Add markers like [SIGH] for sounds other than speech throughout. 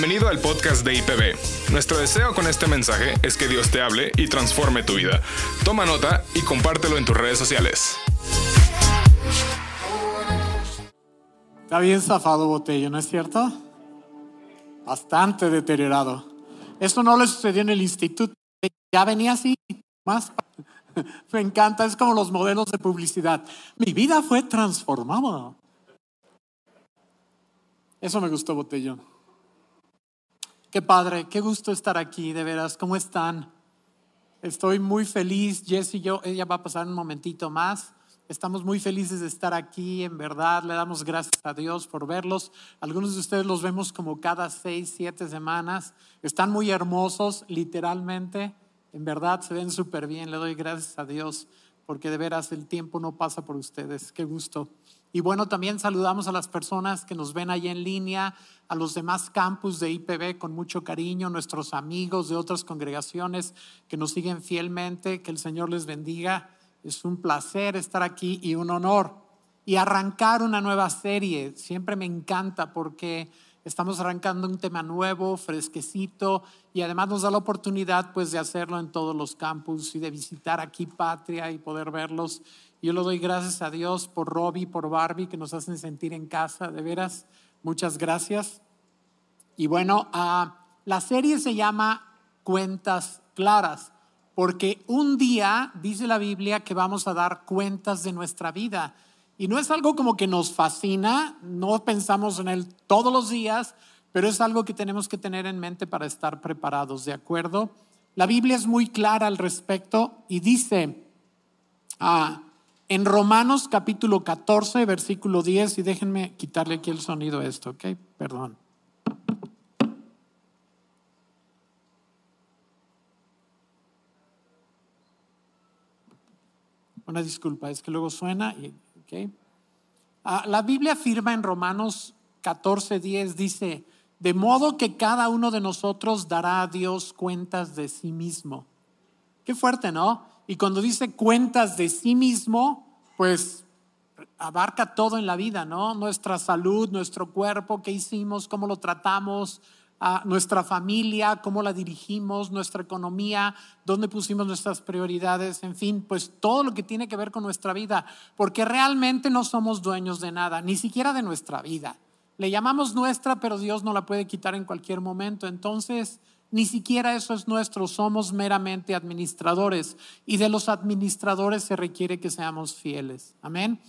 Bienvenido al podcast de IPB. Nuestro deseo con este mensaje es que Dios te hable y transforme tu vida. Toma nota y compártelo en tus redes sociales. Está bien zafado Botello, ¿no es cierto? Bastante deteriorado. Eso no le sucedió en el instituto. Ya venía así, más. [LAUGHS] Me encanta, es como los modelos de publicidad. Mi vida fue transformada. Eso me gustó, Botello. Qué padre, qué gusto estar aquí, de veras. ¿Cómo están? Estoy muy feliz. Jess y yo, ella va a pasar un momentito más. Estamos muy felices de estar aquí, en verdad. Le damos gracias a Dios por verlos. Algunos de ustedes los vemos como cada seis, siete semanas. Están muy hermosos, literalmente. En verdad se ven súper bien. Le doy gracias a Dios porque de veras el tiempo no pasa por ustedes. Qué gusto. Y bueno, también saludamos a las personas que nos ven ahí en línea, a los demás campus de IPB con mucho cariño, nuestros amigos de otras congregaciones que nos siguen fielmente. Que el Señor les bendiga. Es un placer estar aquí y un honor. Y arrancar una nueva serie. Siempre me encanta porque estamos arrancando un tema nuevo, fresquecito y además nos da la oportunidad pues de hacerlo en todos los campus y de visitar aquí Patria y poder verlos. Yo le doy gracias a Dios por Robbie, por Barbie que nos hacen sentir en casa, de veras. Muchas gracias. Y bueno, ah, la serie se llama Cuentas Claras porque un día dice la Biblia que vamos a dar cuentas de nuestra vida. Y no es algo como que nos fascina, no pensamos en él todos los días, pero es algo que tenemos que tener en mente para estar preparados, ¿de acuerdo? La Biblia es muy clara al respecto y dice ah, en Romanos capítulo 14, versículo 10, y déjenme quitarle aquí el sonido a esto, ¿ok? Perdón. Una disculpa, es que luego suena. Y, ah, la Biblia afirma en Romanos 14, 10, dice, de modo que cada uno de nosotros dará a Dios cuentas de sí mismo. Qué fuerte, ¿no? Y cuando dice cuentas de sí mismo, pues abarca todo en la vida, ¿no? Nuestra salud, nuestro cuerpo, qué hicimos, cómo lo tratamos, a nuestra familia, cómo la dirigimos, nuestra economía, dónde pusimos nuestras prioridades, en fin, pues todo lo que tiene que ver con nuestra vida, porque realmente no somos dueños de nada, ni siquiera de nuestra vida. Le llamamos nuestra, pero Dios no la puede quitar en cualquier momento. Entonces, ni siquiera eso es nuestro, somos meramente administradores y de los administradores se requiere que seamos fieles. Amén.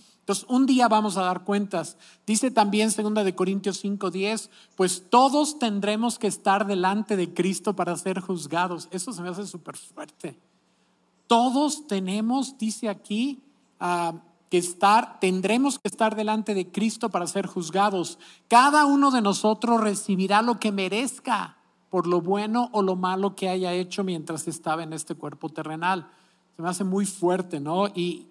Un día vamos a dar cuentas. Dice también 2 de Corintios 5:10, pues todos tendremos que estar delante de Cristo para ser juzgados. Eso se me hace súper fuerte. Todos tenemos, dice aquí, ah, que estar, tendremos que estar delante de Cristo para ser juzgados. Cada uno de nosotros recibirá lo que merezca por lo bueno o lo malo que haya hecho mientras estaba en este cuerpo terrenal. Se me hace muy fuerte, ¿no? Y,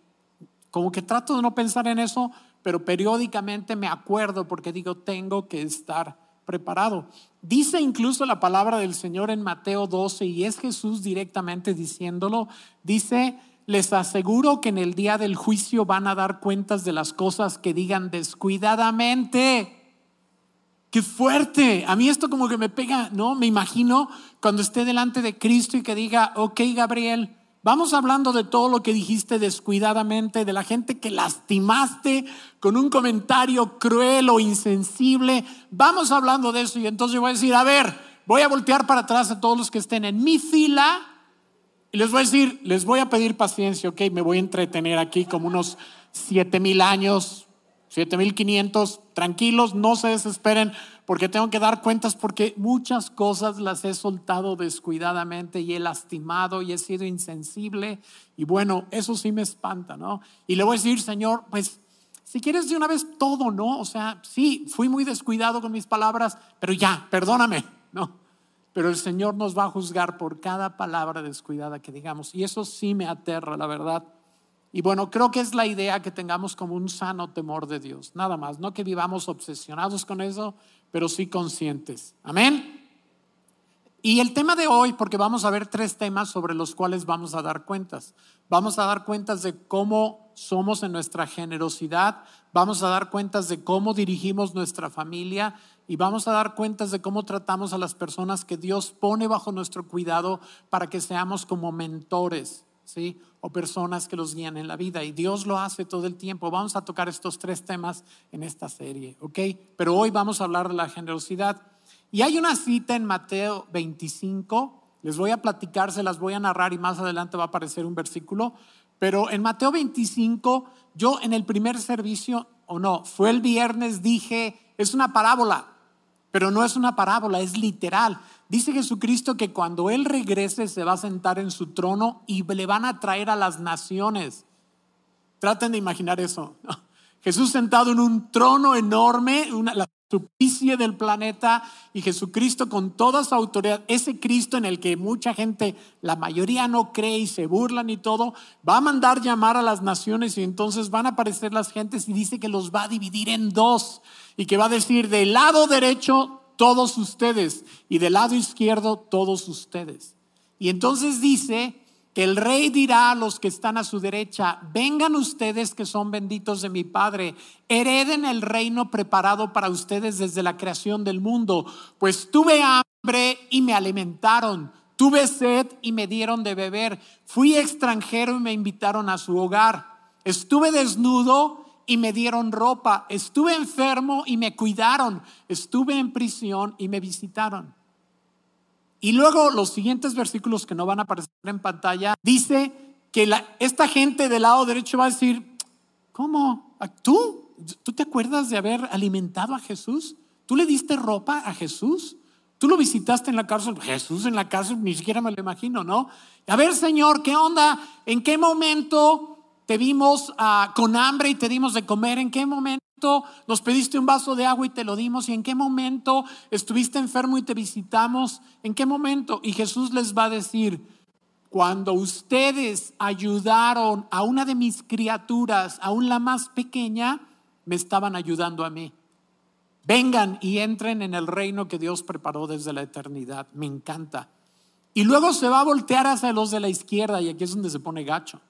como que trato de no pensar en eso, pero periódicamente me acuerdo porque digo, tengo que estar preparado. Dice incluso la palabra del Señor en Mateo 12 y es Jesús directamente diciéndolo. Dice, les aseguro que en el día del juicio van a dar cuentas de las cosas que digan descuidadamente. Qué fuerte. A mí esto como que me pega, ¿no? Me imagino cuando esté delante de Cristo y que diga, ok, Gabriel, Vamos hablando de todo lo que dijiste descuidadamente, de la gente que lastimaste con un comentario cruel o insensible. Vamos hablando de eso y entonces voy a decir, a ver, voy a voltear para atrás a todos los que estén en mi fila y les voy a decir, les voy a pedir paciencia, ok, me voy a entretener aquí como unos siete mil años, siete mil quinientos, tranquilos, no se desesperen, porque tengo que dar cuentas porque muchas cosas las he soltado descuidadamente y he lastimado y he sido insensible. Y bueno, eso sí me espanta, ¿no? Y le voy a decir, Señor, pues si quieres de una vez todo, ¿no? O sea, sí, fui muy descuidado con mis palabras, pero ya, perdóname, ¿no? Pero el Señor nos va a juzgar por cada palabra descuidada que digamos. Y eso sí me aterra, la verdad. Y bueno, creo que es la idea que tengamos como un sano temor de Dios, nada más, no que vivamos obsesionados con eso, pero sí conscientes. Amén. Y el tema de hoy, porque vamos a ver tres temas sobre los cuales vamos a dar cuentas. Vamos a dar cuentas de cómo somos en nuestra generosidad, vamos a dar cuentas de cómo dirigimos nuestra familia y vamos a dar cuentas de cómo tratamos a las personas que Dios pone bajo nuestro cuidado para que seamos como mentores, O personas que los guían en la vida. Y Dios lo hace todo el tiempo. Vamos a tocar estos tres temas en esta serie, ¿ok? Pero hoy vamos a hablar de la generosidad. Y hay una cita en Mateo 25, les voy a platicar, se las voy a narrar y más adelante va a aparecer un versículo. Pero en Mateo 25, yo en el primer servicio, o no, fue el viernes, dije, es una parábola, pero no es una parábola, es literal. Dice Jesucristo que cuando Él regrese se va a sentar en su trono y le van a traer a las naciones. Traten de imaginar eso. [LAUGHS] Jesús sentado en un trono enorme, superficie del planeta y Jesucristo con toda su autoridad, ese Cristo en el que mucha gente, la mayoría no cree y se burlan y todo, va a mandar llamar a las naciones y entonces van a aparecer las gentes y dice que los va a dividir en dos y que va a decir del lado derecho todos ustedes y del lado izquierdo todos ustedes. Y entonces dice el rey dirá a los que están a su derecha, vengan ustedes que son benditos de mi Padre, hereden el reino preparado para ustedes desde la creación del mundo, pues tuve hambre y me alimentaron, tuve sed y me dieron de beber, fui extranjero y me invitaron a su hogar, estuve desnudo y me dieron ropa, estuve enfermo y me cuidaron, estuve en prisión y me visitaron. Y luego los siguientes versículos que no van a aparecer en pantalla, dice que esta gente del lado derecho va a decir, ¿cómo? ¿Tú? ¿Tú te acuerdas de haber alimentado a Jesús? ¿Tú le diste ropa a Jesús? ¿Tú lo visitaste en la cárcel? Jesús en la cárcel, ni siquiera me lo imagino, ¿no? A ver, Señor, ¿qué onda? ¿En qué momento te vimos ah, con hambre y te dimos de comer? ¿En qué momento? Nos pediste un vaso de agua y te lo dimos? ¿Y en qué momento estuviste enfermo y te visitamos? ¿En qué momento? Y Jesús les va a decir, cuando ustedes ayudaron a una de mis criaturas, aún la más pequeña, me estaban ayudando a mí. Vengan y entren en el reino que Dios preparó desde la eternidad. Me encanta. Y luego se va a voltear hacia los de la izquierda y aquí es donde se pone gacho.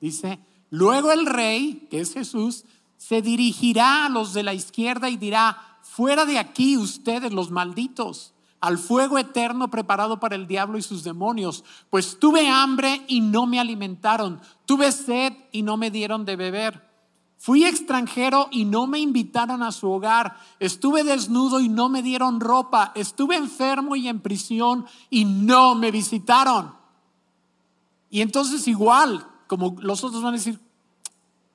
Dice, luego el rey, que es Jesús, se dirigirá a los de la izquierda y dirá, fuera de aquí ustedes los malditos, al fuego eterno preparado para el diablo y sus demonios, pues tuve hambre y no me alimentaron, tuve sed y no me dieron de beber. Fui extranjero y no me invitaron a su hogar. Estuve desnudo y no me dieron ropa. Estuve enfermo y en prisión y no me visitaron. Y entonces igual, como los otros van a decir,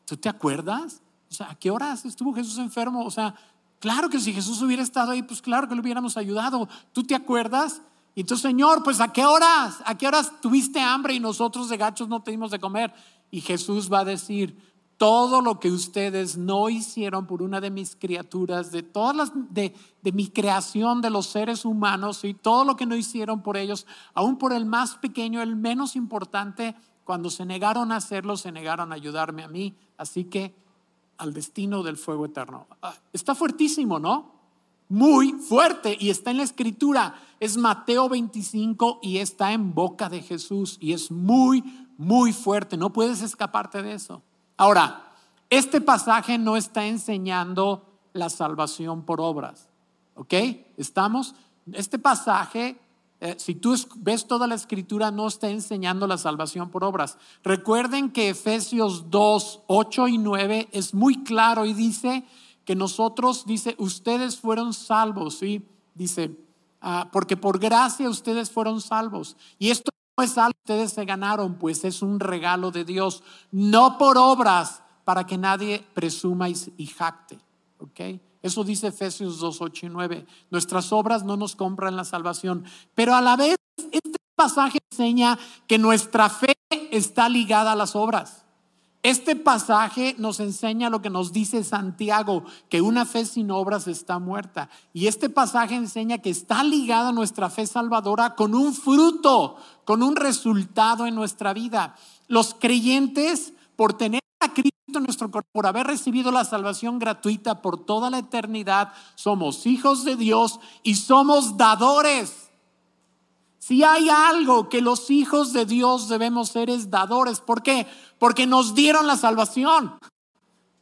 ¿tú te acuerdas? O sea, ¿a qué horas estuvo Jesús enfermo? O sea, claro que si Jesús hubiera estado ahí, pues claro que le hubiéramos ayudado. ¿Tú te acuerdas? Y entonces, Señor, pues ¿a qué horas? ¿A qué horas tuviste hambre y nosotros de gachos no tuvimos de comer? Y Jesús va a decir, todo lo que ustedes no hicieron por una de mis criaturas, de todas las de, de, mi creación de los seres humanos y todo lo que no hicieron por ellos, aún por el más pequeño, el menos importante, cuando se negaron a hacerlo, se negaron a ayudarme a mí. Así que al destino del fuego eterno. Ah, está fuertísimo, ¿no? Muy fuerte y está en la escritura. Es Mateo 25 y está en boca de Jesús y es muy, muy fuerte. No puedes escaparte de eso. Ahora, este pasaje no está enseñando la salvación por obras. ¿Ok? ¿Estamos? Este pasaje eh, si tú ves toda la escritura, no está enseñando la salvación por obras. Recuerden que Efesios 2, 8 y 9 es muy claro y dice que nosotros, dice, ustedes fueron salvos, ¿sí? Dice, ah, porque por gracia ustedes fueron salvos. Y esto no es algo que ustedes se ganaron, pues es un regalo de Dios, no por obras, para que nadie presuma y, y jacte. ¿Ok? Eso dice Efesios 2, 8 y 9. Nuestras obras no nos compran la salvación. Pero a la vez, este pasaje enseña que nuestra fe está ligada a las obras. Este pasaje nos enseña lo que nos dice Santiago, que una fe sin obras está muerta. Y este pasaje enseña que está ligada nuestra fe salvadora con un fruto, con un resultado en nuestra vida. Los creyentes, por tener Cristo, nuestro cuerpo, por haber recibido la salvación gratuita por toda la eternidad, somos hijos de Dios y somos dadores. Si hay algo que los hijos de Dios debemos ser es dadores. ¿Por qué? Porque nos dieron la salvación.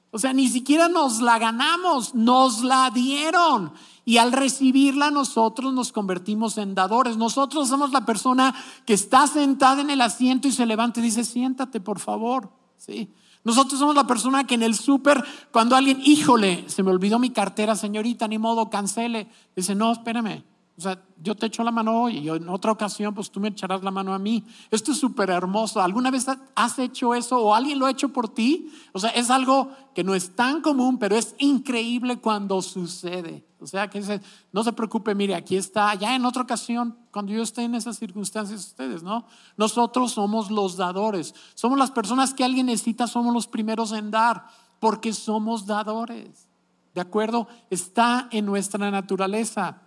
O sea, ni siquiera nos la ganamos, nos la dieron. Y al recibirla nosotros nos convertimos en dadores. Nosotros somos la persona que está sentada en el asiento y se levanta y dice, siéntate por favor. ¿Sí? Nosotros somos la persona que en el súper, cuando alguien, híjole, se me olvidó mi cartera, señorita, ni modo, cancele. Dice, no, espérame, o sea, yo te echo la mano hoy y en otra ocasión, pues tú me echarás la mano a mí. Esto es súper hermoso. ¿Alguna vez has hecho eso o alguien lo ha hecho por ti? O sea, es algo que no es tan común, pero es increíble cuando sucede. O sea, que no se preocupe, mire, aquí está, ya en otra ocasión, cuando yo esté en esas circunstancias, ustedes, ¿no? Nosotros somos los dadores. Somos las personas que alguien necesita, somos los primeros en dar, porque somos dadores. ¿De acuerdo? Está en nuestra naturaleza.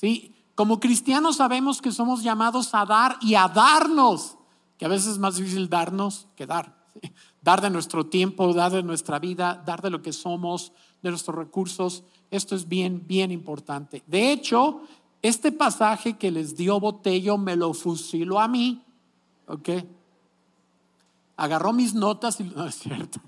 ¿Sí? Como cristianos sabemos que somos llamados a dar y a darnos, que a veces es más difícil darnos que dar. Dar de nuestro tiempo, dar de nuestra vida, dar de lo que somos, de nuestros recursos. Esto es bien, bien importante. De hecho, este pasaje que les dio Botello me lo fusiló a mí. ¿Ok? Agarró mis notas y [LAUGHS] no es cierto.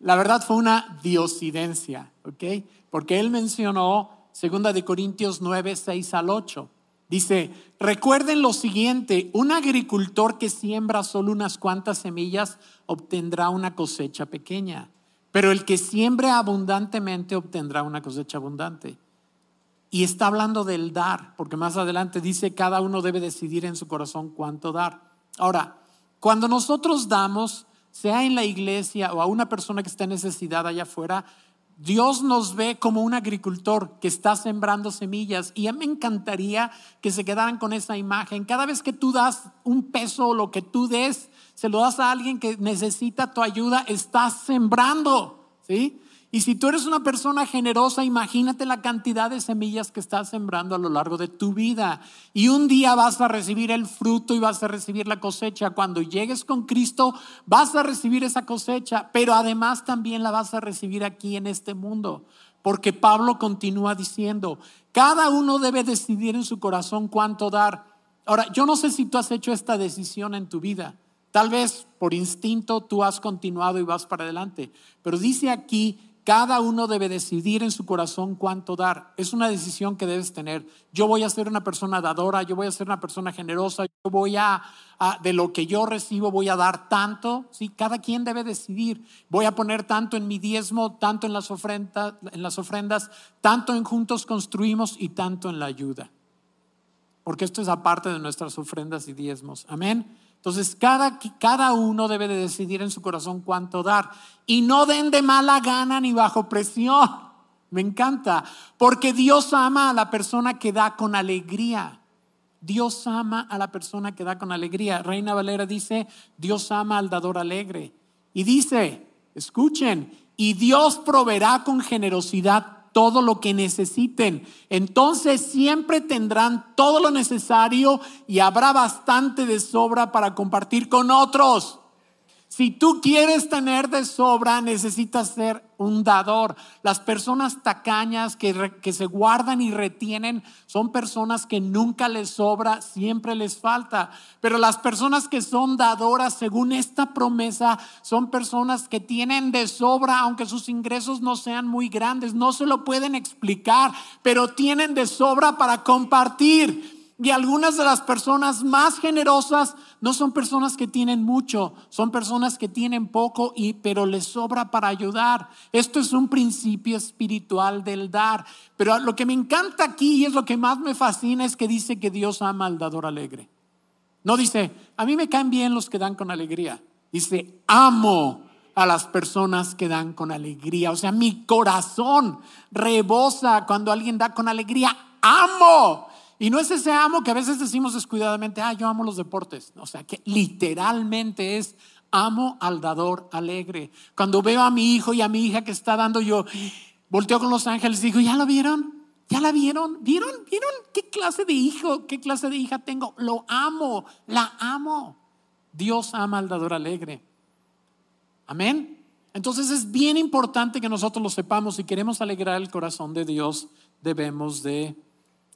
La verdad fue una diosidencia, ¿ok? Porque él mencionó Segunda de Corintios 9, 6 al 8. Dice, recuerden lo siguiente, un agricultor que siembra solo unas cuantas semillas obtendrá una cosecha pequeña, pero el que siembre abundantemente obtendrá una cosecha abundante. Y está hablando del dar, porque más adelante dice, cada uno debe decidir en su corazón cuánto dar. Ahora, cuando nosotros damos, sea en la iglesia o a una persona que está en necesidad allá afuera, Dios nos ve como un agricultor que está sembrando semillas y a mí me encantaría que se quedaran con esa imagen. Cada vez que tú das un peso o lo que tú des, se lo das a alguien que necesita tu ayuda, estás sembrando, ¿sí? Y si tú eres una persona generosa, imagínate la cantidad de semillas que estás sembrando a lo largo de tu vida. Y un día vas a recibir el fruto y vas a recibir la cosecha. Cuando llegues con Cristo, vas a recibir esa cosecha, pero además también la vas a recibir aquí en este mundo. Porque Pablo continúa diciendo, cada uno debe decidir en su corazón cuánto dar. Ahora, yo no sé si tú has hecho esta decisión en tu vida. Tal vez por instinto tú has continuado y vas para adelante. Pero dice aquí cada uno debe decidir en su corazón cuánto dar. Es una decisión que debes tener. Yo voy a ser una persona dadora, yo voy a ser una persona generosa, yo voy a, de lo que yo recibo voy a dar tanto. ¿sí? Cada quien debe decidir. Voy a poner tanto en mi diezmo, tanto en las ofrendas, en las ofrendas, tanto en juntos construimos y tanto en la ayuda. Porque esto es aparte de nuestras ofrendas y diezmos. Amén. Entonces, cada, cada uno debe de decidir en su corazón cuánto dar. Y no den de mala gana ni bajo presión. Me encanta. Porque Dios ama a la persona que da con alegría. Dios ama a la persona que da con alegría. Reina Valera dice, Dios ama al dador alegre. Y dice, escuchen, y Dios proveerá con generosidad todo lo que necesiten. Entonces siempre tendrán todo lo necesario y habrá bastante de sobra para compartir con otros. Si tú quieres tener de sobra, necesitas ser un dador. Las personas tacañas que, que, se guardan y retienen son personas que nunca les sobra, siempre les falta. Pero las personas que son dadoras, según esta promesa, son personas que tienen de sobra, aunque sus ingresos no sean muy grandes, no se lo pueden explicar, pero tienen de sobra para compartir. Y algunas de las personas más generosas no son personas que tienen mucho, son personas que tienen poco y pero les sobra para ayudar. Esto es un principio espiritual del dar. Pero lo que me encanta aquí y es lo que más me fascina es que dice que Dios ama al dador alegre. No dice, a mí me caen bien los que dan con alegría. Dice, amo a las personas que dan con alegría. O sea, mi corazón rebosa cuando alguien da con alegría. Amo y no es ese amo que a veces decimos descuidadamente, ah, yo amo los deportes. O sea, que literalmente es amo al dador alegre. Cuando veo a mi hijo y a mi hija que está dando, yo volteo con los ángeles y digo, ¿ya lo vieron? ¿Ya la vieron? ¿Vieron? ¿Vieron qué clase de hijo, qué clase de hija tengo? Lo amo, la amo. Dios ama al dador alegre. Amén. Entonces es bien importante que nosotros lo sepamos. Si queremos alegrar el corazón de Dios, debemos de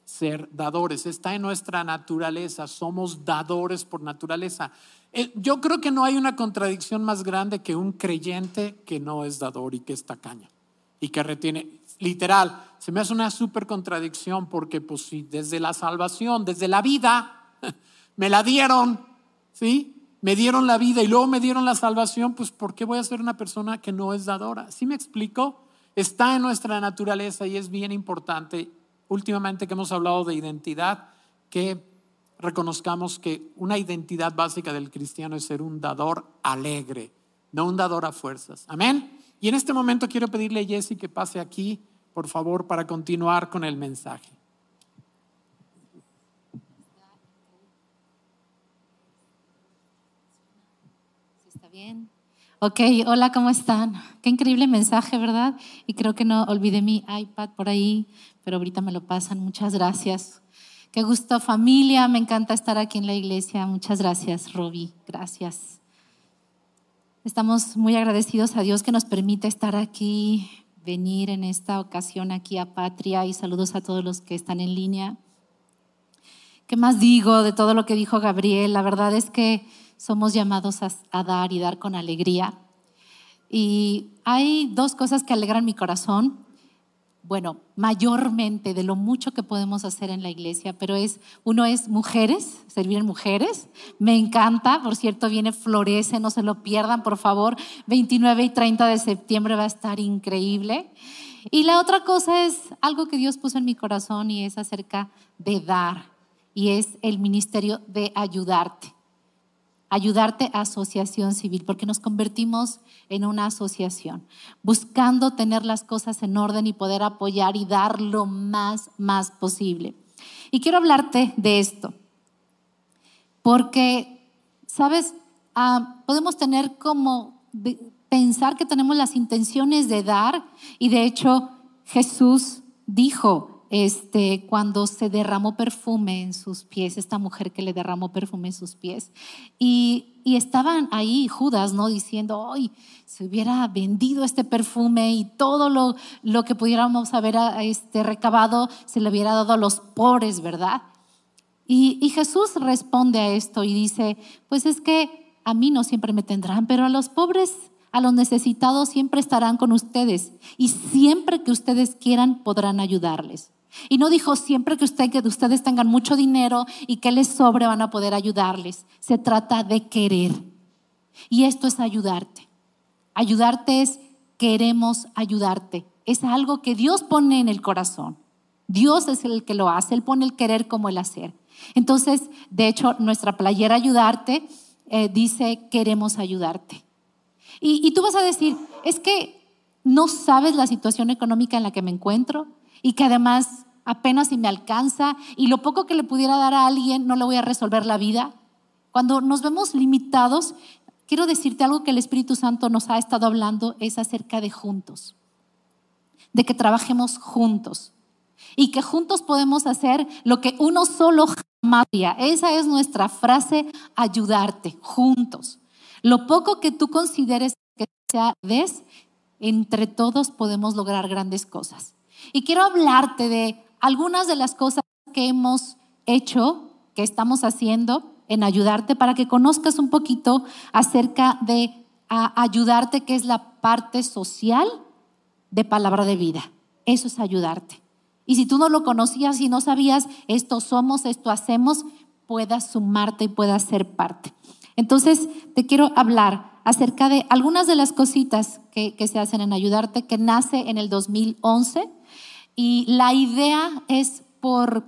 ser dadores, está en nuestra naturaleza, somos dadores por naturaleza. Eh, yo creo que no hay una contradicción más grande que un creyente que no es dador y que es tacaño y que retiene, literal, se me hace una súper contradicción porque pues si desde la salvación, desde la vida, [LAUGHS] me la dieron, ¿sí? Me dieron la vida y luego me dieron la salvación, pues ¿por qué voy a ser una persona que no es dadora? ¿Sí me explico? Está en nuestra naturaleza y es bien importante, últimamente que hemos hablado de identidad, que reconozcamos que una identidad básica del cristiano es ser un dador alegre, no un dador a fuerzas. Amén. Y en este momento quiero pedirle a Jesse que pase aquí, por favor, para continuar con el mensaje. ¿Está bien? Ok, hola, ¿cómo están? Qué increíble mensaje, ¿verdad? Y creo que no olvidé mi iPad por ahí, pero ahorita me lo pasan. Muchas gracias. Qué gusto, familia. Me encanta estar aquí en la iglesia. Muchas gracias, Roby. Gracias. Estamos muy agradecidos a Dios que nos permite estar aquí, venir en esta ocasión aquí a Patria y saludos a todos los que están en línea. ¿Qué más digo de todo lo que dijo Gabriel? La verdad es que somos llamados a, dar y dar con alegría. Y hay dos cosas que alegran mi corazón bueno, mayormente de lo mucho que podemos hacer en la iglesia, pero es, uno es mujeres, servir mujeres, me encanta, por cierto, viene Florece, no se lo pierdan, por favor, 29 y 30 de septiembre va a estar increíble. Y la otra cosa es algo que Dios puso en mi corazón y es acerca de dar, y es el ministerio de ayudarte ayudarte a asociación civil, porque nos convertimos en una asociación, buscando tener las cosas en orden y poder apoyar y dar lo más, más posible. Y quiero hablarte de esto, porque, ¿sabes? Ah, podemos tener como pensar que tenemos las intenciones de dar y de hecho Jesús dijo, este, cuando se derramó perfume en sus pies, esta mujer que le derramó perfume en sus pies. Y, estaban ahí Judas, ¿no? Diciendo, hoy se hubiera vendido este perfume y todo lo, que pudiéramos haber este, recabado se le hubiera dado a los pobres, ¿verdad? Y, y Jesús responde a esto y dice, pues es que a mí no siempre me tendrán, pero a los pobres a los necesitados siempre estarán con ustedes y siempre que ustedes quieran podrán ayudarles. Y no dijo siempre que, ustedes tengan mucho dinero y que les sobre van a poder ayudarles. Se trata de querer. Y esto es ayudarte. Ayudarte es queremos ayudarte. Es algo que Dios pone en el corazón. Dios es el que lo hace. Él pone el querer como el hacer. Entonces, de hecho, nuestra playera ayudarte eh, dice queremos ayudarte. y tú vas a decir, es que no sabes la situación económica en la que me encuentro y que además apenas si me alcanza y lo poco que le pudiera dar a alguien no le voy a resolver la vida. Cuando nos vemos limitados, quiero decirte algo que el Espíritu Santo nos ha estado hablando, es acerca de juntos, de que trabajemos juntos y que juntos podemos hacer lo que uno solo jamás haría. Esa es nuestra frase, ayudarte, juntos. Lo poco que tú consideres que sea des, entre todos podemos lograr grandes cosas. Y quiero hablarte de algunas de las cosas que hemos hecho, que estamos haciendo en ayudarte para que conozcas un poquito acerca de ayudarte, que es la parte social de palabra de vida. Eso es ayudarte. Y si tú no lo conocías y no sabías, esto somos, esto hacemos, puedas sumarte y puedas ser parte. Entonces, te quiero hablar acerca de algunas de las cositas que, que se hacen en ayudarte, que nace en el 2011 y la idea es por,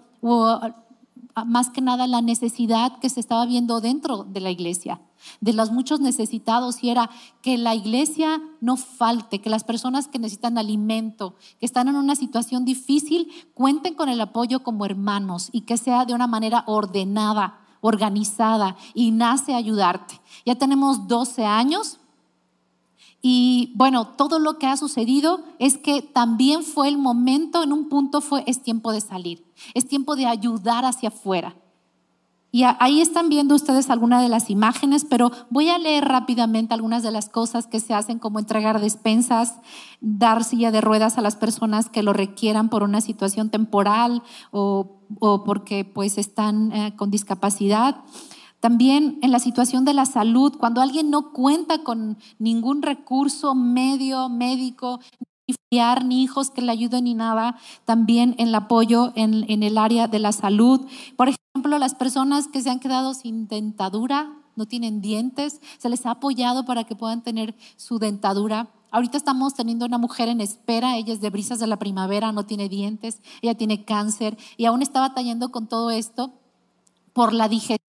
más que nada, la necesidad que se estaba viendo dentro de la iglesia, de los muchos necesitados, y era que la iglesia no falte, que las personas que necesitan alimento, que están en una situación difícil, cuenten con el apoyo como hermanos y que sea de una manera ordenada, organizada, y nace ayudarte. Ya tenemos 12 años y bueno, todo lo que ha sucedido es que también fue el momento, en un punto fue, es tiempo de salir, es tiempo de ayudar hacia afuera. Y ahí están viendo ustedes algunas de las imágenes, pero voy a leer rápidamente algunas de las cosas que se hacen, como entregar despensas, dar silla de ruedas a las personas que lo requieran por una situación temporal o o porque pues están eh, con discapacidad. También en la situación de la salud, cuando alguien no cuenta con ningún recurso medio, médico, ni fiar, ni hijos que le ayuden ni nada, también el apoyo en, en el área de la salud. Por ejemplo, las personas que se han quedado sin dentadura, no tienen dientes, se les ha apoyado para que puedan tener su dentadura. Ahorita estamos teniendo una mujer en espera, ella es de brisas de la primavera, no tiene dientes, ella tiene cáncer y aún está batallando con todo esto por la digestión,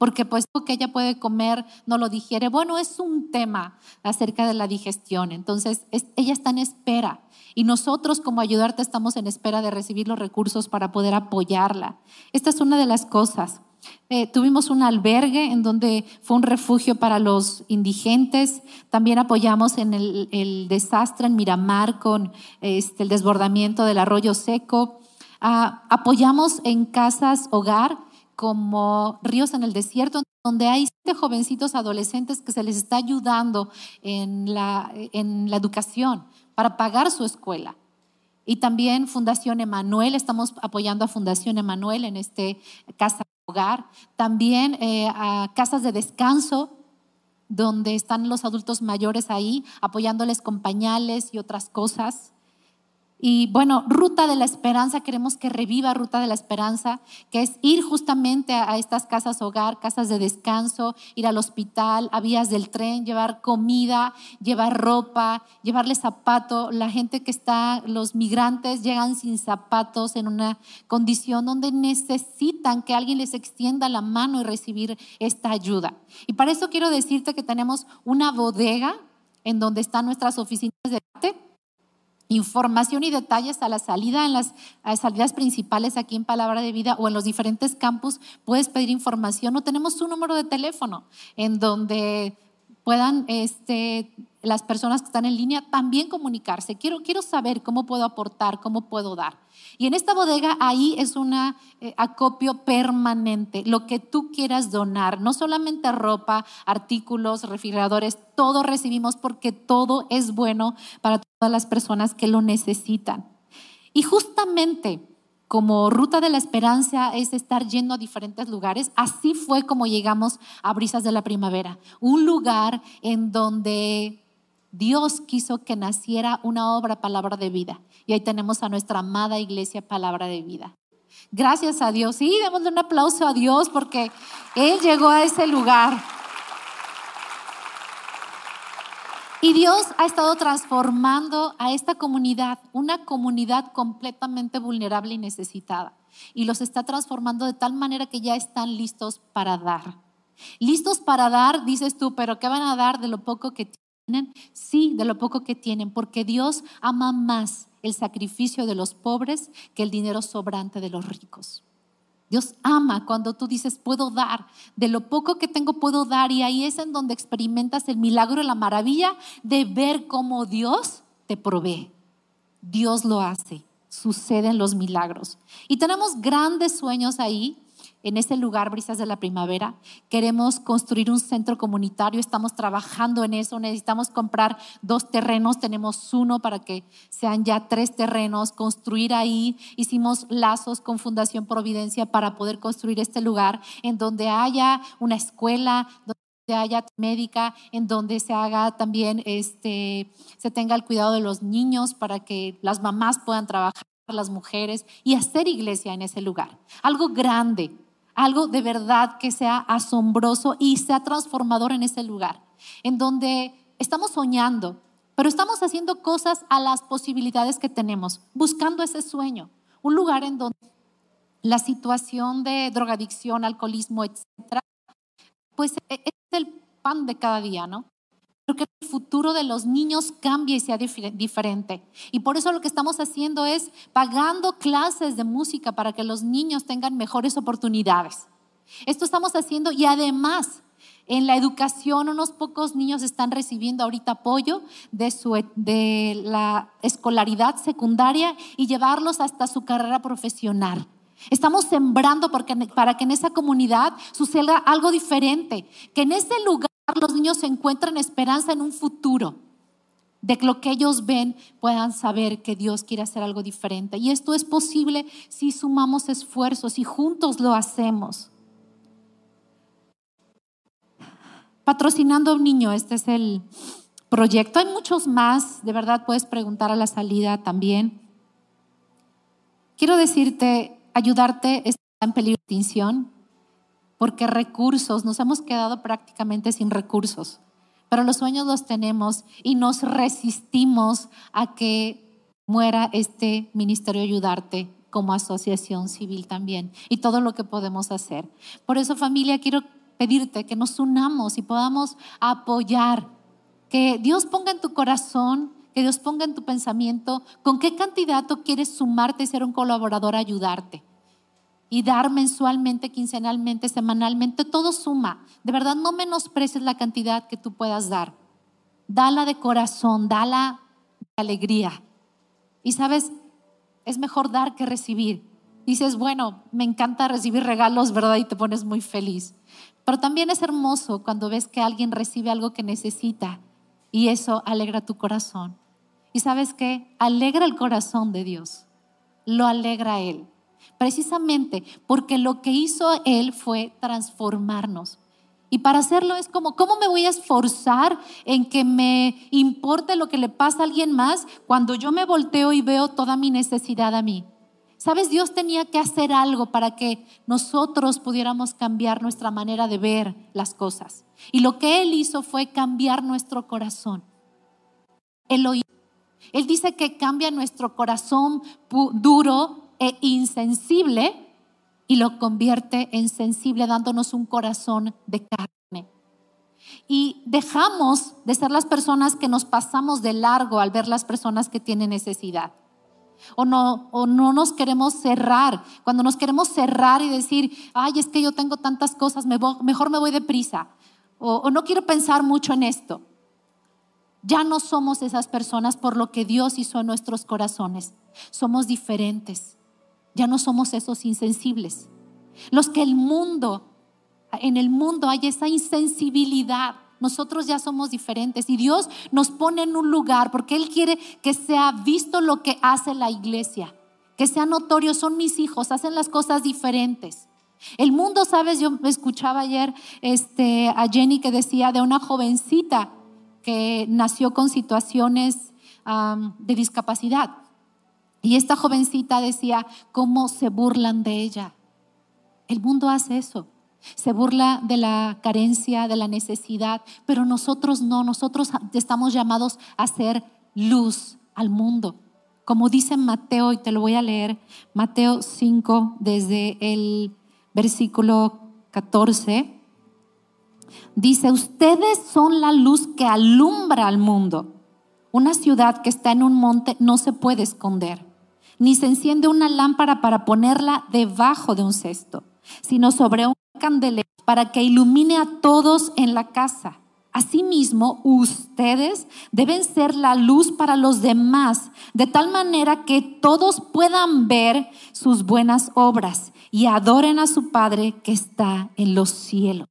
porque pues lo que ella puede comer no lo digiere. Bueno, es un tema acerca de la digestión, entonces ella está en espera y nosotros como ayudarte estamos en espera de recibir los recursos para poder apoyarla. Esta es una de las cosas. Eh, tuvimos un albergue en donde fue un refugio para los indigentes. También apoyamos en el, desastre en Miramar con este, el desbordamiento del arroyo seco. Ah, apoyamos en casas hogar como Ríos en el Desierto, donde hay siete jovencitos adolescentes que se les está ayudando en la, en la educación para pagar su escuela. Y también Fundación Emanuel, estamos apoyando a Fundación Emanuel en este casa hogar, también eh, a casas de descanso donde están los adultos mayores ahí apoyándoles con pañales y otras cosas. Y bueno, Ruta de la Esperanza, queremos que reviva Ruta de la Esperanza, que es ir justamente a, estas casas hogar, casas de descanso, ir al hospital, a vías del tren, llevar comida, llevar ropa, llevarle zapato. La gente que está, los migrantes llegan sin zapatos en una condición donde necesitan que alguien les extienda la mano y recibir esta ayuda. Y para eso quiero decirte que tenemos una bodega en donde están nuestras oficinas de arte información y detalles a la salida en las salidas principales aquí en Palabra de Vida o en los diferentes campus, puedes pedir información o tenemos un número de teléfono en donde puedan este, las personas que están en línea también comunicarse. Quiero, quiero saber cómo puedo aportar, cómo puedo dar. Y en esta bodega ahí es un eh, acopio permanente, lo que tú quieras donar, no solamente ropa, artículos, refrigeradores, todo recibimos porque todo es bueno para todas las personas que lo necesitan. Y justamente como ruta de la esperanza es estar yendo a diferentes lugares, así fue como llegamos a Brisas de la Primavera, un lugar en donde Dios quiso que naciera una obra palabra de vida. Y ahí tenemos a nuestra amada iglesia palabra de vida. Gracias a Dios. Sí, démosle un aplauso a Dios porque Él llegó a ese lugar. Y Dios ha estado transformando a esta comunidad, una comunidad completamente vulnerable y necesitada. Y los está transformando de tal manera que ya están listos para dar. Listos para dar, dices tú, pero ¿qué van a dar de lo poco que tienen? Sí, de lo poco que tienen, porque Dios ama más el sacrificio de los pobres que el dinero sobrante de los ricos. Dios ama cuando tú dices, puedo dar, de lo poco que tengo puedo dar, y ahí es en donde experimentas el milagro la maravilla de ver cómo Dios te provee. Dios lo hace, suceden los milagros. Y tenemos grandes sueños ahí en ese lugar, Brisas de la Primavera. Queremos construir un centro comunitario, estamos trabajando en eso, necesitamos comprar dos terrenos, tenemos uno para que sean ya tres terrenos, construir ahí. Hicimos lazos con Fundación Providencia para poder construir este lugar en donde haya una escuela, donde haya médica, en donde se haga también, este, se tenga el cuidado de los niños para que las mamás puedan trabajar las mujeres y hacer iglesia en ese lugar. Algo grande, algo de verdad que sea asombroso y sea transformador en ese lugar, en donde estamos soñando, pero estamos haciendo cosas a las posibilidades que tenemos, buscando ese sueño, un lugar en donde la situación de drogadicción, alcoholismo, etcétera, pues e-, es el pan de cada día, ¿no? Que el futuro de los niños cambie y sea diferente. Y por eso lo que estamos haciendo es pagando clases de música para que los niños tengan mejores oportunidades. Esto estamos haciendo y además en la educación unos pocos niños están recibiendo ahorita apoyo de, su, de la escolaridad secundaria y llevarlos hasta su carrera profesional. Estamos sembrando porque, para que en esa comunidad suceda algo diferente, que en ese lugar los niños encuentran esperanza en un futuro. de lo que ellos ven puedan saber que Dios quiere hacer algo diferente. Y esto es posible si sumamos esfuerzos y juntos lo hacemos. Patrocinando a un niño, este es el proyecto. Hay muchos más, de verdad puedes preguntar a la salida también. Quiero decirte, ayudarte está en peligro de extinción porque recursos, nos hemos quedado prácticamente sin recursos pero los sueños los tenemos y nos resistimos a que muera este ministerio ayudarte como asociación civil también y todo lo que podemos hacer. Por eso familia, quiero pedirte que nos unamos y podamos apoyar, que Dios ponga en tu corazón, que Dios ponga en tu pensamiento con qué cantidad tú quieres sumarte y ser un colaborador ayudarte y dar mensualmente, quincenalmente, semanalmente, todo suma. De verdad, no menosprecies la cantidad que tú puedas dar. Dala de corazón, dala de alegría. Y sabes, es mejor dar que recibir. Dices, bueno, me encanta recibir regalos, ¿verdad? Y te pones muy feliz. Pero también es hermoso cuando ves que alguien recibe algo que necesita y eso alegra tu corazón. Y sabes qué? Alegra el corazón de Dios. Lo alegra Él precisamente porque lo que hizo Él fue transformarnos. Y para hacerlo es como, ¿cómo me voy a esforzar en que me importe lo que le pasa a alguien más cuando yo me volteo y veo toda mi necesidad a mí? Sabes, Dios tenía que hacer algo para que nosotros pudiéramos cambiar nuestra manera de ver las cosas. Y lo que Él hizo fue cambiar nuestro corazón. Él. Él dice que cambia nuestro corazón duro e insensible y lo convierte en sensible dándonos un corazón de carne. Y dejamos de ser las personas que nos pasamos de largo al ver las personas que tienen necesidad. O no, o no nos queremos cerrar. Cuando nos queremos cerrar y decir, ay, es que yo tengo tantas cosas, mejor me voy deprisa. O, o no quiero pensar mucho en esto. Ya no somos esas personas por lo que Dios hizo en nuestros corazones. Somos diferentes. Ya no somos esos insensibles. Los que el mundo, en el mundo hay esa insensibilidad. Nosotros ya somos diferentes y Dios nos pone en un lugar porque Él quiere que sea visto lo que hace la iglesia, que sea notorio, son mis hijos, hacen las cosas diferentes. El mundo, sabes, yo escuchaba ayer este, a Jenny que decía de una jovencita que nació con situaciones de discapacidad. Y esta jovencita decía, ¿cómo se burlan de ella? El mundo hace eso. Se burla de la carencia, de la necesidad, pero nosotros no, nosotros estamos llamados a ser luz al mundo. Como dice Mateo, y te lo voy a leer, Mateo 5, desde el versículo 14, dice, ustedes son la luz que alumbra al mundo. Una ciudad que está en un monte no se puede esconder ni se enciende una lámpara para ponerla debajo de un cesto, sino sobre un candelero para que ilumine a todos en la casa. Asimismo, ustedes deben ser la luz para los demás, de tal manera que todos puedan ver sus buenas obras y adoren a su Padre que está en los cielos.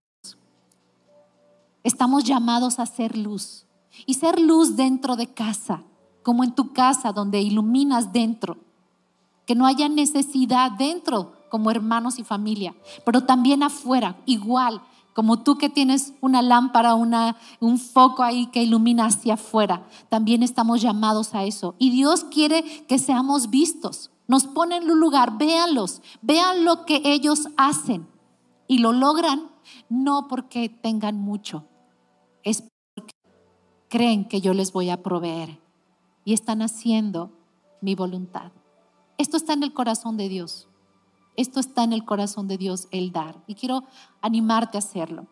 Estamos llamados a ser luz y ser luz dentro de casa, como en tu casa donde iluminas dentro que no haya necesidad dentro como hermanos y familia, pero también afuera, igual como tú que tienes una lámpara, una, un foco ahí que ilumina hacia afuera, también estamos llamados a eso. Y Dios quiere que seamos vistos. Nos pone en un lugar, véanlos, vean lo que ellos hacen. Y lo logran no porque tengan mucho, es porque creen que yo les voy a proveer y están haciendo mi voluntad. Esto está en el corazón de Dios. Esto está en el corazón de Dios, el dar. Y quiero animarte a hacerlo.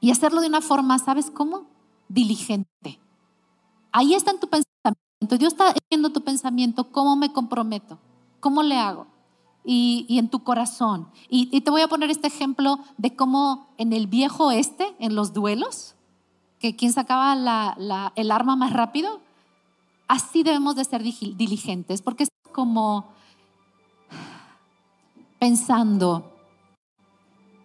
Y hacerlo de una forma, ¿sabes cómo? Diligente. Ahí está en tu pensamiento. Dios está viendo tu pensamiento. ¿Cómo me comprometo? ¿Cómo le hago? Y, en tu corazón. Y, te voy a poner este ejemplo de cómo en el viejo oeste, en los duelos, que quien sacaba el arma más rápido, así debemos de ser diligentes, porque como pensando,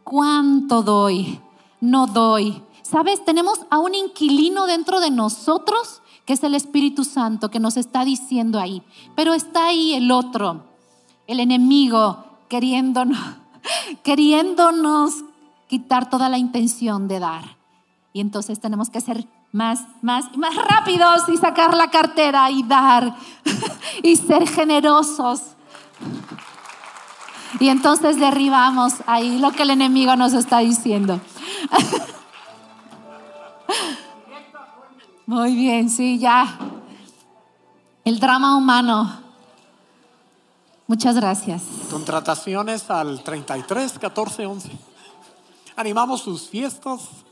¿cuánto doy? No doy. ¿Sabes? Tenemos a un inquilino dentro de nosotros que es el Espíritu Santo que nos está diciendo ahí. Pero está ahí el otro, el enemigo, queriéndonos, [LAUGHS] queriéndonos quitar toda la intención de dar. Y entonces tenemos que ser más, más, más rápidos y sacar la cartera y dar [LAUGHS] y ser generosos. Y entonces derribamos ahí lo que el enemigo nos está diciendo. [LAUGHS] Muy bien, sí, ya. El drama humano. Muchas gracias. Contrataciones al 33 14 11. Animamos sus fiestas.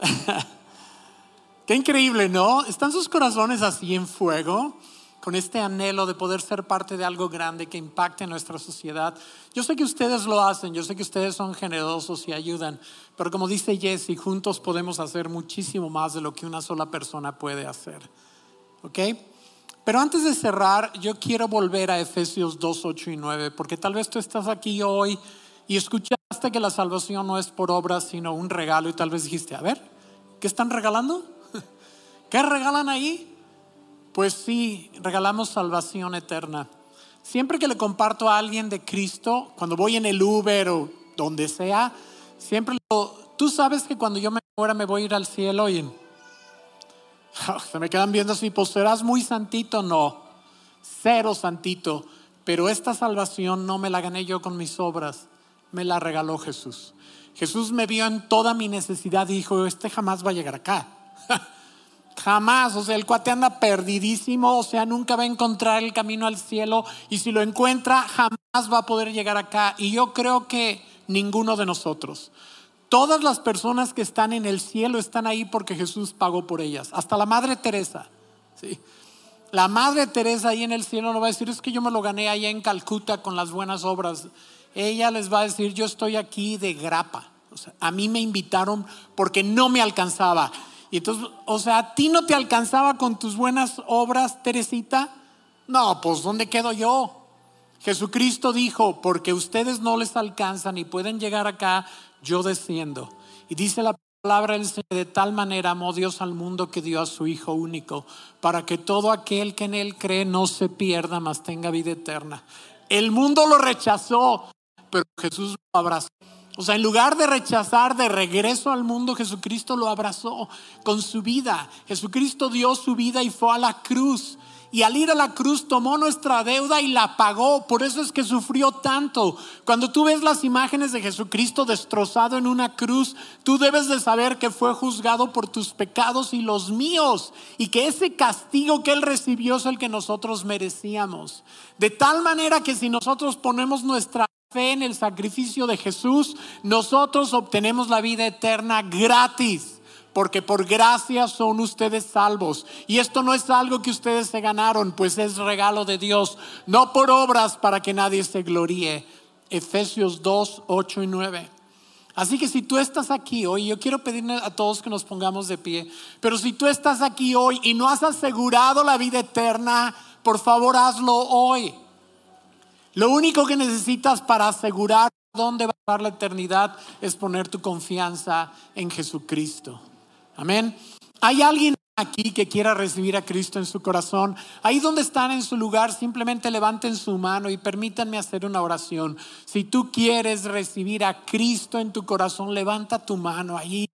[LAUGHS] Qué increíble, ¿no? ¿Están sus corazones así en fuego? Con este anhelo de poder ser parte de algo grande que impacte nuestra sociedad. Yo sé que ustedes lo hacen, yo sé que ustedes son generosos y ayudan, pero como dice Jesse, juntos podemos hacer muchísimo más de lo que una sola persona puede hacer. ¿Ok? Pero antes de cerrar, yo quiero volver a Efesios 2, 8 y 9, porque tal vez tú estás aquí hoy y escuchaste que la salvación no es por obras, sino un regalo y tal vez dijiste, a ver, ¿qué están regalando? [LAUGHS] ¿Qué regalan ahí? Pues sí, regalamos salvación eterna. Siempre que le comparto a alguien de Cristo, cuando voy en el Uber o donde sea, siempre lo, tú sabes que cuando yo me muera me voy a ir al cielo y [LAUGHS] se me quedan viendo así, pues serás muy santito, no, cero santito, pero esta salvación no me la gané yo con mis obras, me la regaló Jesús. Jesús me vio en toda mi necesidad y dijo, este jamás va a llegar acá. [LAUGHS] Jamás, o sea, el cuate anda perdidísimo, o sea, nunca va a encontrar el camino al cielo y si lo encuentra, jamás va a poder llegar acá. Y yo creo que ninguno de nosotros. Todas las personas que están en el cielo están ahí porque Jesús pagó por ellas. Hasta la Madre Teresa. ¿sí? La Madre Teresa ahí en el cielo no va a decir, es que yo me lo gané allá en Calcuta con las buenas obras. Ella les va a decir, yo estoy aquí de grapa. O sea, a mí me invitaron porque no me alcanzaba. Y entonces, o sea, ¿a ti no te alcanzaba con tus buenas obras, Teresita? No, pues ¿dónde quedo yo? Jesucristo dijo, porque ustedes no les alcanzan y pueden llegar acá, yo desciendo. Y dice la palabra del Señor, de tal manera amó Dios al mundo que dio a su Hijo único, para que todo aquel que en Él cree no se pierda, mas tenga vida eterna. El mundo lo rechazó, pero Jesús lo abrazó. O sea, en lugar de rechazar de regreso al mundo, Jesucristo lo abrazó con su vida. Jesucristo dio su vida y fue a la cruz. Y al ir a la cruz tomó nuestra deuda y la pagó. Por eso es que sufrió tanto. Cuando tú ves las imágenes de Jesucristo destrozado en una cruz, tú debes de saber que fue juzgado por tus pecados y los míos. Y que ese castigo que él recibió es el que nosotros merecíamos. De tal manera que si nosotros ponemos nuestra fe en el sacrificio de Jesús, nosotros obtenemos la vida eterna gratis, porque por gracia son ustedes salvos. Y esto no es algo que ustedes se ganaron, pues es regalo de Dios, no por obras para que nadie se gloríe. Efesios 2, 8 y 9. Así que si tú estás aquí hoy, yo quiero pedirle a todos que nos pongamos de pie, pero si tú estás aquí hoy y no has asegurado la vida eterna, por favor hazlo hoy. Lo único que necesitas para asegurar dónde va a estar la eternidad es poner tu confianza en Jesucristo. Amén. ¿Hay alguien aquí que quiera recibir a Cristo en su corazón? Ahí donde están en su lugar, simplemente levanten su mano y permítanme hacer una oración. Si tú quieres recibir a Cristo en tu corazón, levanta tu mano ahí.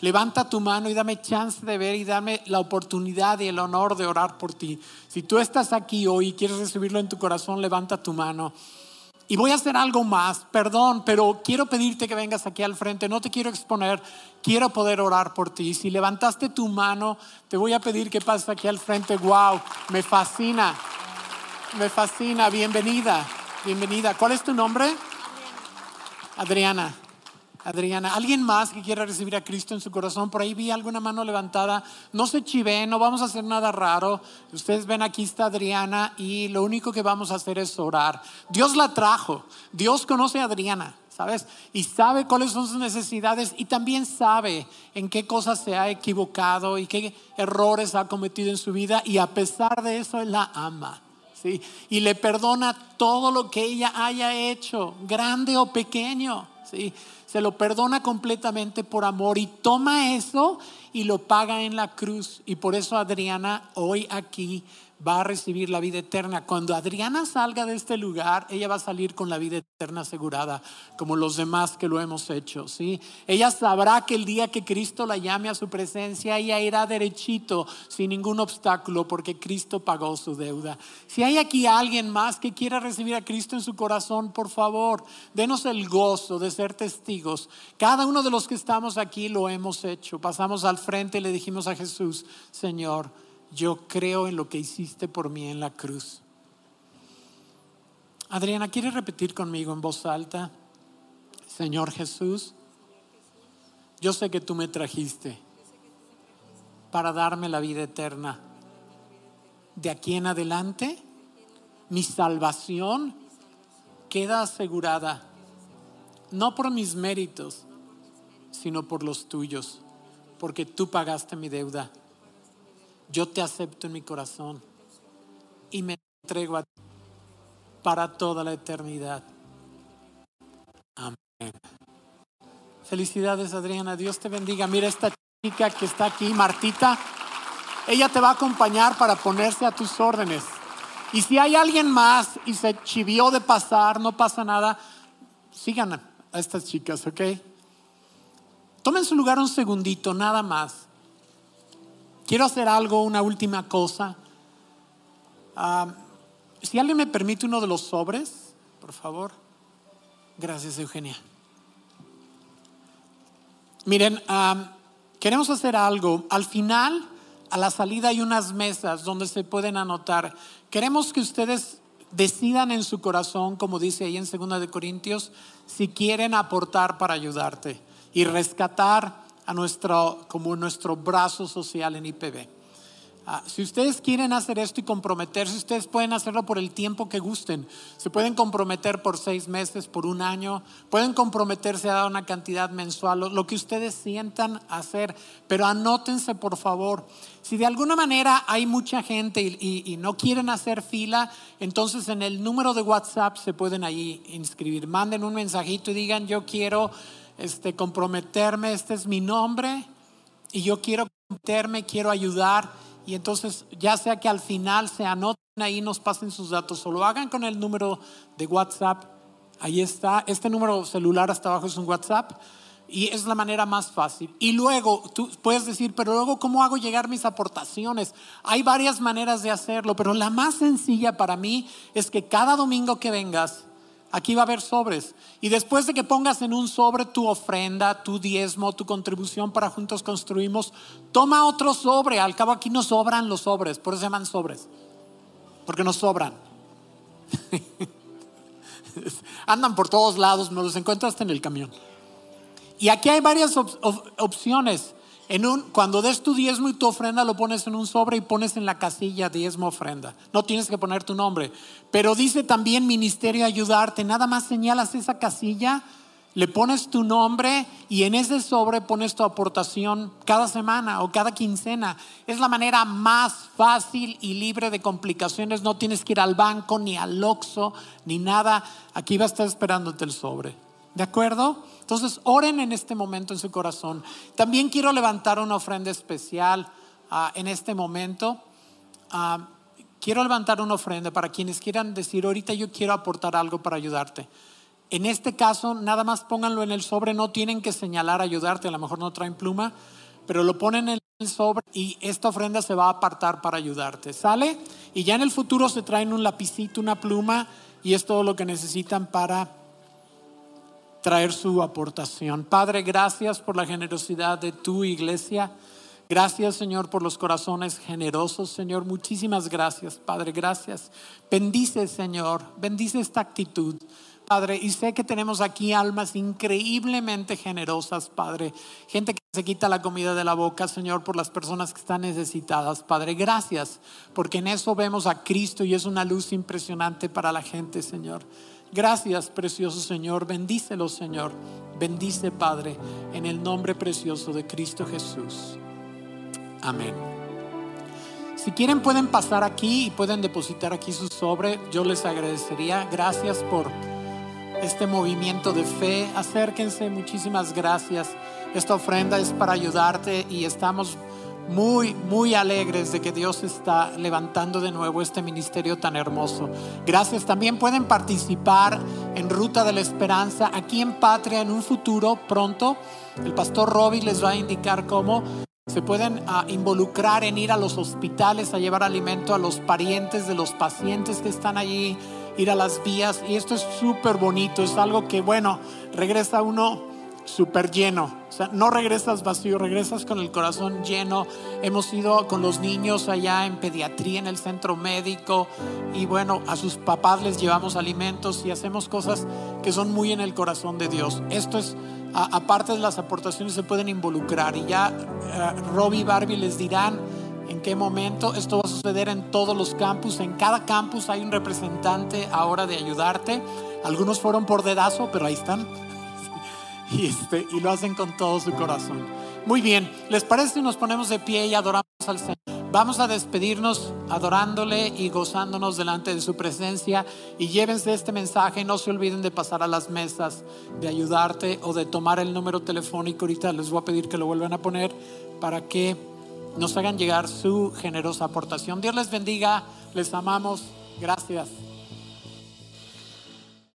Levanta tu mano y dame chance de ver y dame la oportunidad y el honor de orar por ti. Si tú estás aquí hoy y quieres recibirlo en tu corazón, levanta tu mano. Y voy a hacer algo más, perdón, pero quiero pedirte que vengas aquí al frente, no te quiero exponer, quiero poder orar por ti. Si levantaste tu mano, te voy a pedir que pases aquí al frente. Wow, me fascina, me fascina, bienvenida, bienvenida. ¿Cuál es tu nombre? Adriana. Adriana, ¿alguien más que quiera recibir a Cristo en su corazón? Por ahí vi alguna mano levantada. No se chiven, no vamos a hacer nada raro. Ustedes ven aquí está Adriana y lo único que vamos a hacer es orar. Dios la trajo. Dios conoce a Adriana, ¿sabes? Y sabe cuáles son sus necesidades y también sabe en qué cosas se ha equivocado y qué errores ha cometido en su vida y a pesar de eso la ama. ¿sí? Y le perdona todo lo que ella haya hecho, grande o pequeño, ¿sí? Se lo perdona completamente por amor y toma eso y lo paga en la cruz. Y por eso Adriana hoy aquí va a recibir la vida eterna. Cuando Adriana salga de este lugar, ella va a salir con la vida eterna asegurada, como los demás que lo hemos hecho, ¿sí? Ella sabrá que el día que Cristo la llame a su presencia, ella irá derechito, sin ningún obstáculo, porque Cristo pagó su deuda. Si hay aquí alguien más que quiera recibir a Cristo en su corazón, por favor, denos el gozo de ser testigos. Cada uno de los que estamos aquí lo hemos hecho. Pasamos al frente y le dijimos a Jesús, Señor, yo creo en lo que hiciste por mí en la cruz. Adriana, ¿quieres repetir conmigo en voz alta? Señor Jesús, yo sé que tú me trajiste para darme la vida eterna. De aquí en adelante, mi salvación queda asegurada, no por mis méritos, sino por los tuyos, porque tú pagaste mi deuda yo te acepto en mi corazón y me entrego a ti para toda la eternidad. Amén. Felicidades, Adriana. Dios te bendiga. Mira esta chica que está aquí, Martita. Ella te va a acompañar para ponerse a tus órdenes. Y si hay alguien más y se chivió de pasar, no pasa nada. Sigan a estas chicas, ¿ok? Tomen su lugar un segundito, nada más. Quiero hacer algo, una última cosa. Ah, si alguien me permite uno de los sobres, por favor. Gracias, Eugenia. Miren, ah, queremos hacer algo. Al final, a la salida hay unas mesas donde se pueden anotar. Queremos que ustedes decidan en su corazón, como dice ahí en 2 de Corintios, si quieren aportar para ayudarte y rescatar a nuestro, como nuestro brazo social en IPB. Ah, si ustedes quieren hacer esto y comprometerse, ustedes pueden hacerlo por el tiempo que gusten. Se pueden comprometer por seis meses, por un año, pueden comprometerse a dar una cantidad mensual, lo, que ustedes sientan hacer, pero anótense por favor. Si de alguna manera hay mucha gente y, y no quieren hacer fila, entonces en el número de WhatsApp se pueden ahí inscribir. Manden un mensajito y digan yo quiero este, comprometerme, este es mi nombre y yo quiero comprometerme, quiero ayudar. Y entonces, ya sea que al final se anoten ahí, nos pasen sus datos o lo hagan con el número de WhatsApp. Ahí está. Este número celular hasta abajo es un WhatsApp y es la manera más fácil. Y luego tú puedes decir, pero luego, ¿cómo hago llegar mis aportaciones? Hay varias maneras de hacerlo, pero la más sencilla para mí es que cada domingo que vengas, Aquí va a haber sobres. Y después de que pongas en un sobre tu ofrenda, tu diezmo, tu contribución para Juntos Construimos, toma otro sobre. Al cabo aquí no sobran los sobres, por eso se llaman sobres. Porque nos sobran. [LAUGHS] Andan por todos lados, me los encuentras en el camión. Y aquí hay varias opciones. En un, cuando des tu diezmo y tu ofrenda, lo pones en un sobre y pones en la casilla diezmo ofrenda. No tienes que poner tu nombre. Pero dice también ministerio ayudarte. Nada más señalas esa casilla, le pones tu nombre y en ese sobre pones tu aportación cada semana o cada quincena. Es la manera más fácil y libre de complicaciones. No tienes que ir al banco, ni al Oxxo, ni nada. Aquí va a estar esperándote el sobre. ¿De acuerdo? Entonces, oren en este momento en su corazón. También quiero levantar una ofrenda especial ah, en este momento. Ah, quiero levantar una ofrenda para quienes quieran decir, ahorita yo quiero aportar algo para ayudarte. En este caso, nada más pónganlo en el sobre, no tienen que señalar ayudarte, a lo mejor no traen pluma, pero lo ponen en el sobre y esta ofrenda se va a apartar para ayudarte. ¿Sale? Y ya en el futuro se traen un lapicito, una pluma y es todo lo que necesitan para traer su aportación. Padre, gracias por la generosidad de tu iglesia. Gracias, Señor, por los corazones generosos, Señor. Muchísimas gracias, Padre. Gracias. Bendice, Señor. Bendice esta actitud. Padre, y sé que tenemos aquí almas increíblemente generosas, Padre. Gente que se quita la comida de la boca, Señor, por las personas que están necesitadas. Padre, gracias, porque en eso vemos a Cristo y es una luz impresionante para la gente, Señor. Gracias, precioso Señor. Bendícelo, Señor. Bendice, Padre, en el nombre precioso de Cristo Jesús. Amén. Si quieren pueden pasar aquí y pueden depositar aquí su sobre. Yo les agradecería. Gracias por este movimiento de fe. Acérquense. Muchísimas gracias. Esta ofrenda es para ayudarte y estamos muy, muy alegres de que Dios está levantando de nuevo este ministerio tan hermoso. Gracias. También pueden participar en Ruta de la Esperanza aquí en Patria en un futuro pronto. El pastor Robbie les va a indicar cómo se pueden ah, involucrar en ir a los hospitales a llevar alimento a los parientes de los pacientes que están allí, ir a las vías. Y esto es súper bonito, es algo que, bueno, regresa uno súper lleno. O sea, no regresas vacío, regresas con el corazón lleno. Hemos ido con los niños allá en pediatría, en el centro médico, y bueno, a sus papás les llevamos alimentos y hacemos cosas que son muy en el corazón de Dios. Esto es, aparte de las aportaciones, se pueden involucrar y ya uh, Robbie y Barbie les dirán en qué momento. Esto va a suceder en todos los campus. En cada campus hay un representante ahora de ayudarte. Algunos fueron por dedazo, pero ahí están y, y lo hacen con todo su corazón. Muy bien, ¿les parece si nos ponemos de pie y adoramos al Señor? Vamos a despedirnos adorándole y gozándonos delante de su presencia y llévense este mensaje, no se olviden de pasar a las mesas, de ayudarte o de tomar el número telefónico. Ahorita les voy a pedir que lo vuelvan a poner para que nos hagan llegar su generosa aportación. Dios les bendiga, les amamos, gracias.